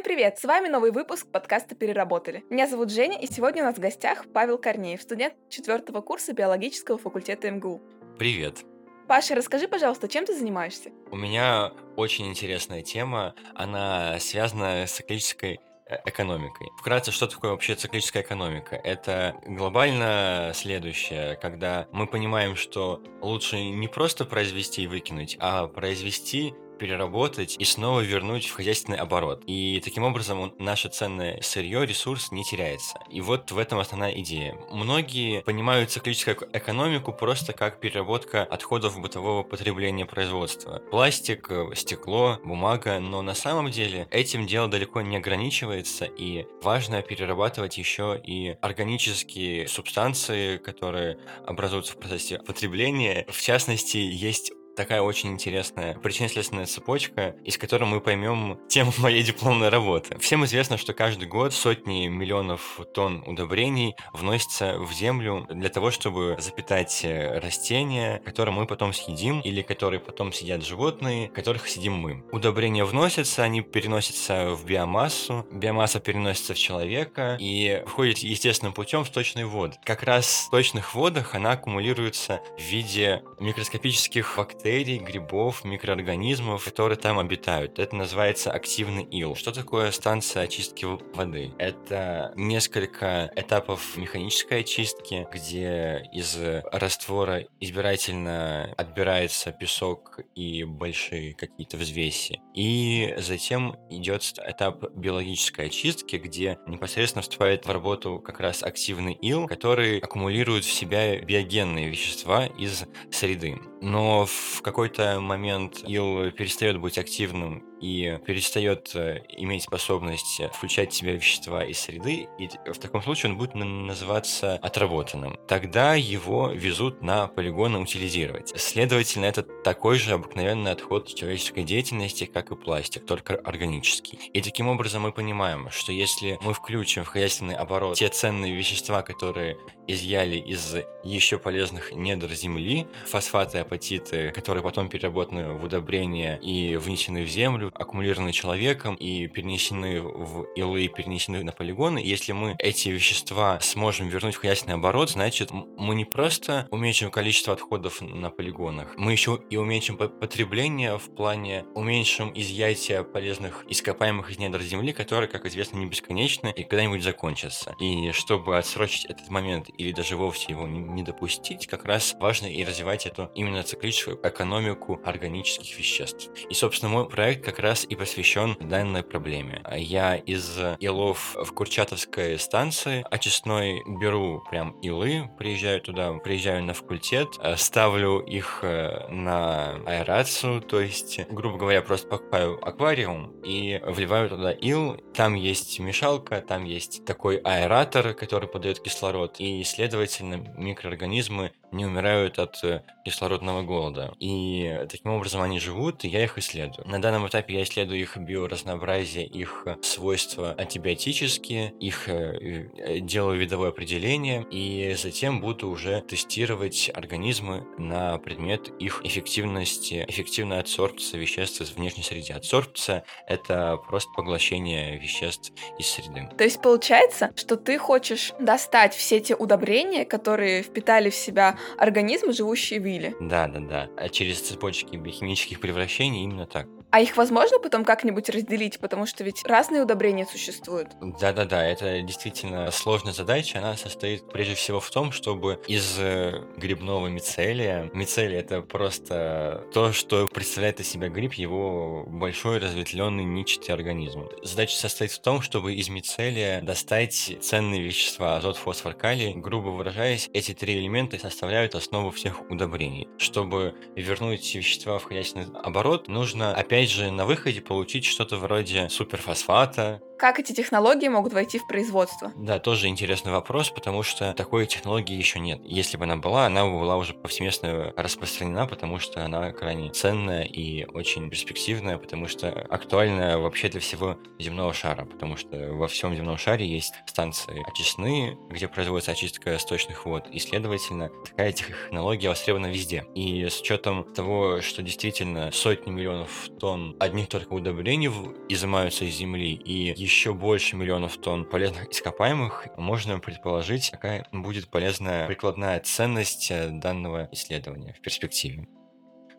Всем привет! С вами новый выпуск подкаста «Переработали». Меня зовут Женя, и сегодня у нас в гостях Павел Корнеев, студент четвертого курса биологического факультета МГУ. Привет. Паша, расскажи, пожалуйста, чем ты занимаешься? У меня очень интересная тема. Она связана с циклической э, экономикой. Вкратце, что такое вообще циклическая экономика? Это глобально следующее, когда мы понимаем, что лучше не просто произвести и выкинуть, а произвести переработать и снова вернуть в хозяйственный оборот. И таким образом наше ценное сырье, ресурс не теряется. И вот в этом основная идея. Многие понимают циклическую экономику просто как переработка отходов бытового потребления производства. Пластик, стекло, бумага, но на самом деле этим дело далеко не ограничивается, и важно перерабатывать еще и органические субстанции, которые образуются в процессе потребления. В частности, есть такая очень интересная причинно-следственная цепочка, из которой мы поймем тему моей дипломной работы. Всем известно, что каждый год сотни миллионов тонн удобрений вносятся в землю для того, чтобы запитать э, растения, которые мы потом съедим, или которые потом съедят животные, которых съедим мы. Удобрения вносятся, они переносятся в биомассу, биомасса переносится в человека и входит естественным путем в сточный вод. Как раз в сточных водах она аккумулируется в виде микроскопических бактерий, бактерий, грибов, микроорганизмов, которые там обитают. Это называется активный ил. Что такое станция очистки воды? Это несколько этапов механической очистки, где из раствора избирательно отбирается песок и большие какие-то взвеси. И затем идет этап биологической очистки, где непосредственно вступает в работу как раз активный ил, который аккумулирует в себя биогенные вещества из среды. Но в какой-то момент ил перестает быть активным и перестает э, иметь способность включать в себя вещества из среды, и в таком случае он будет называться отработанным. Тогда его везут на полигоны утилизировать. Следовательно, это такой же обыкновенный отход человеческой деятельности, как и пластик, только органический. И таким образом мы понимаем, что если мы включим в хозяйственный оборот те ценные вещества, которые изъяли из еще полезных недр земли, фосфаты, апатиты, которые потом переработаны в удобрения и внесены в землю, аккумулированы человеком и перенесены в илы, перенесены на полигоны. если мы эти вещества сможем вернуть в хозяйственный оборот, значит, мы не просто уменьшим количество отходов на полигонах, мы еще и уменьшим потребление в плане уменьшим изъятие полезных ископаемых из недр земли, которые, как известно, не бесконечны и когда-нибудь закончатся. И чтобы отсрочить этот момент или даже вовсе его не допустить, как раз важно и развивать эту именно циклическую экономику органических веществ. И, собственно, мой проект как раз и посвящен данной проблеме. Я из илов в Курчатовской станции очистной беру прям илы, приезжаю туда, приезжаю на факультет, э, ставлю их э, на аэрацию, то есть, грубо говоря, просто покупаю аквариум и вливаю туда ил. Там есть мешалка, там есть такой аэратор, который подает кислород, и, следовательно, микроорганизмы не умирают от э, кислородного голода. И таким образом они живут, и я их исследую. На данном этапе я исследую их биоразнообразие, их э, свойства антибиотические, их э, делаю видовое определение, и затем буду уже тестировать организмы на предмет их эффективности, эффективной адсорбции веществ из внешней среды. Адсорбция — это просто поглощение веществ из среды. То есть получается, что ты хочешь достать все те удобрения, которые впитали в себя организмы, живущие в иле. Да, да, да. А через цепочки биохимических превращений именно так. А их возможно потом как-нибудь разделить, потому что ведь разные удобрения существуют? Да-да-да, это действительно сложная задача. Она состоит прежде всего в том, чтобы из э, грибного мицелия... Мицелий — это просто то, что представляет из себя гриб, его большой разветвленный ничатый организм. Задача состоит в том, чтобы из мицелия достать ценные вещества — азот, фосфор, калий. Грубо выражаясь, эти три элемента составляют основу всех удобрений. Чтобы вернуть вещества в хозяйственный оборот, нужно опять опять же, на выходе получить что-то вроде суперфосфата, как эти технологии могут войти в производство? Да, тоже интересный вопрос, потому что такой технологии еще нет. Если бы она была, она бы была уже повсеместно распространена, потому что она крайне ценная и очень перспективная, потому что актуальна вообще для всего земного шара, потому что во всем земном шаре есть станции очистные, где производится очистка сточных вод, и, следовательно, такая технология востребована везде. И с учетом того, что действительно сотни миллионов тонн одних только удобрений изымаются из земли, и еще больше миллионов тонн полезных ископаемых, можно предположить, какая будет полезная прикладная ценность э, данного исследования в перспективе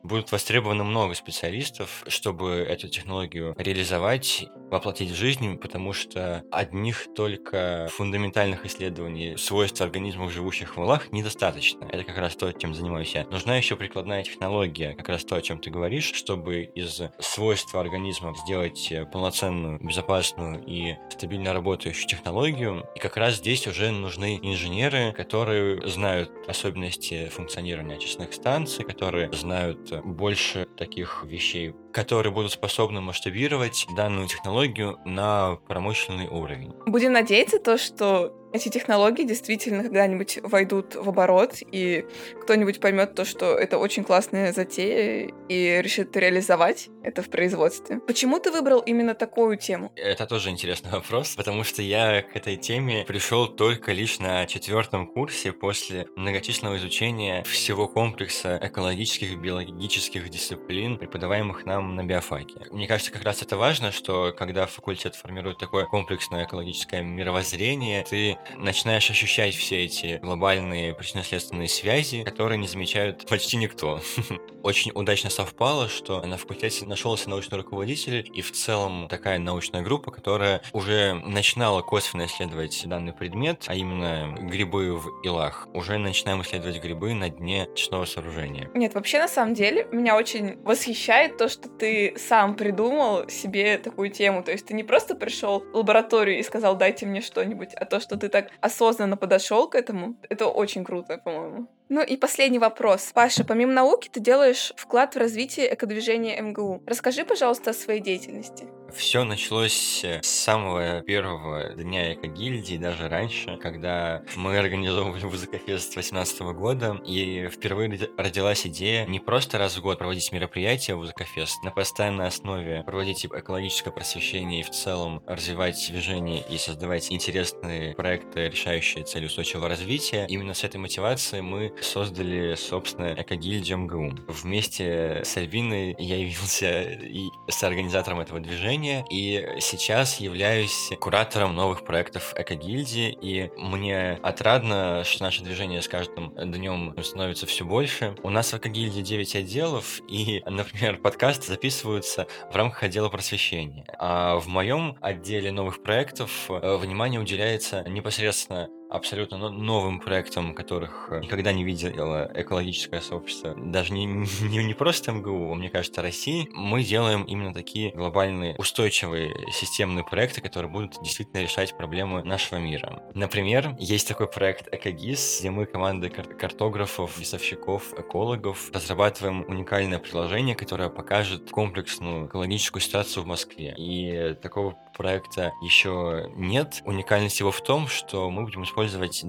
будут востребованы много специалистов, чтобы эту технологию реализовать, воплотить в жизнь, потому что одних только фундаментальных исследований свойств организмов, живущих в валах, недостаточно. Это как раз то, чем занимаюсь я. Нужна еще прикладная технология, как раз то, о чем ты говоришь, чтобы из свойств организмов сделать полноценную, безопасную и стабильно работающую технологию. И как раз здесь уже нужны инженеры, которые знают особенности функционирования очистных станций, которые знают больше таких вещей, которые будут способны масштабировать данную технологию на промышленный уровень. Будем надеяться то, что эти технологии действительно когда-нибудь войдут в оборот, и кто-нибудь поймет то, что это очень классная затея, и решит реализовать это в производстве. Почему ты выбрал именно такую тему? Это тоже интересный вопрос, потому что я к этой теме пришел только лишь на четвертом курсе после многочисленного изучения всего комплекса экологических и биологических дисциплин, преподаваемых нам на биофаке. Мне кажется, как раз это важно, что когда факультет формирует такое комплексное экологическое мировоззрение, ты начинаешь ощущать все эти глобальные причинно-следственные связи, которые не замечают почти никто. Очень удачно совпало, что на факультете нашелся научный руководитель и в целом такая научная группа, которая уже начинала косвенно исследовать данный предмет, а именно грибы в илах. Уже начинаем исследовать грибы на дне честного сооружения. Нет, вообще на самом деле меня очень восхищает то, что ты сам придумал себе такую тему. То есть ты не просто пришел в лабораторию и сказал, дайте мне что-нибудь, а то, что ты так осознанно подошел к этому, это очень круто, по-моему. Ну и последний вопрос. Паша, помимо науки ты делаешь вклад в развитие экодвижения МГУ. Расскажи, пожалуйста, о своей деятельности. Все началось с самого первого дня эко-гильдии, даже раньше, когда мы организовывали Музыкофест 2018 года, и впервые родилась идея не просто раз в год проводить мероприятия Музыкофест, на постоянной основе проводить экологическое просвещение и в целом развивать движение и создавать интересные проекты, решающие цели устойчивого развития. Именно с этой мотивацией мы создали, собственно, эко-гильдию МГУ. Вместе с Альбиной я явился и с организатором этого движения, и сейчас являюсь куратором новых проектов эко-гильдии, и мне отрадно, что наше движение с каждым днем становится все больше. У нас в эко-гильдии 9 отделов, и, например, подкасты записываются в рамках отдела просвещения. А в моем отделе новых проектов э, внимание уделяется непосредственно абсолютно новым проектом, которых э, никогда не видело экологическое сообщество, даже не, не, не просто МГУ, а мне кажется, России, мы делаем именно такие глобальные устойчивые системные проекты, которые будут действительно решать проблемы нашего мира. Например, есть такой проект Экогиз, где мы команды кар- картографов, весовщиков, экологов разрабатываем уникальное приложение, которое покажет комплексную экологическую ситуацию в Москве. И такого проекта еще нет. Уникальность его в том, что мы будем использовать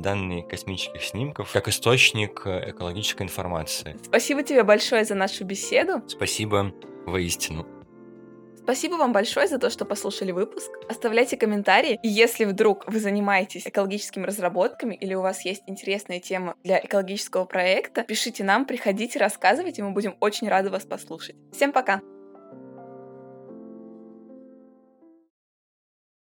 данные космических снимков как источник э, экологической информации. Спасибо тебе большое за нашу беседу. Спасибо воистину. Спасибо вам большое за то, что послушали выпуск. Оставляйте комментарии. И если вдруг вы занимаетесь экологическими разработками или у вас есть интересная тема для экологического проекта, пишите нам, приходите, рассказывайте, мы будем очень рады вас послушать. Всем пока!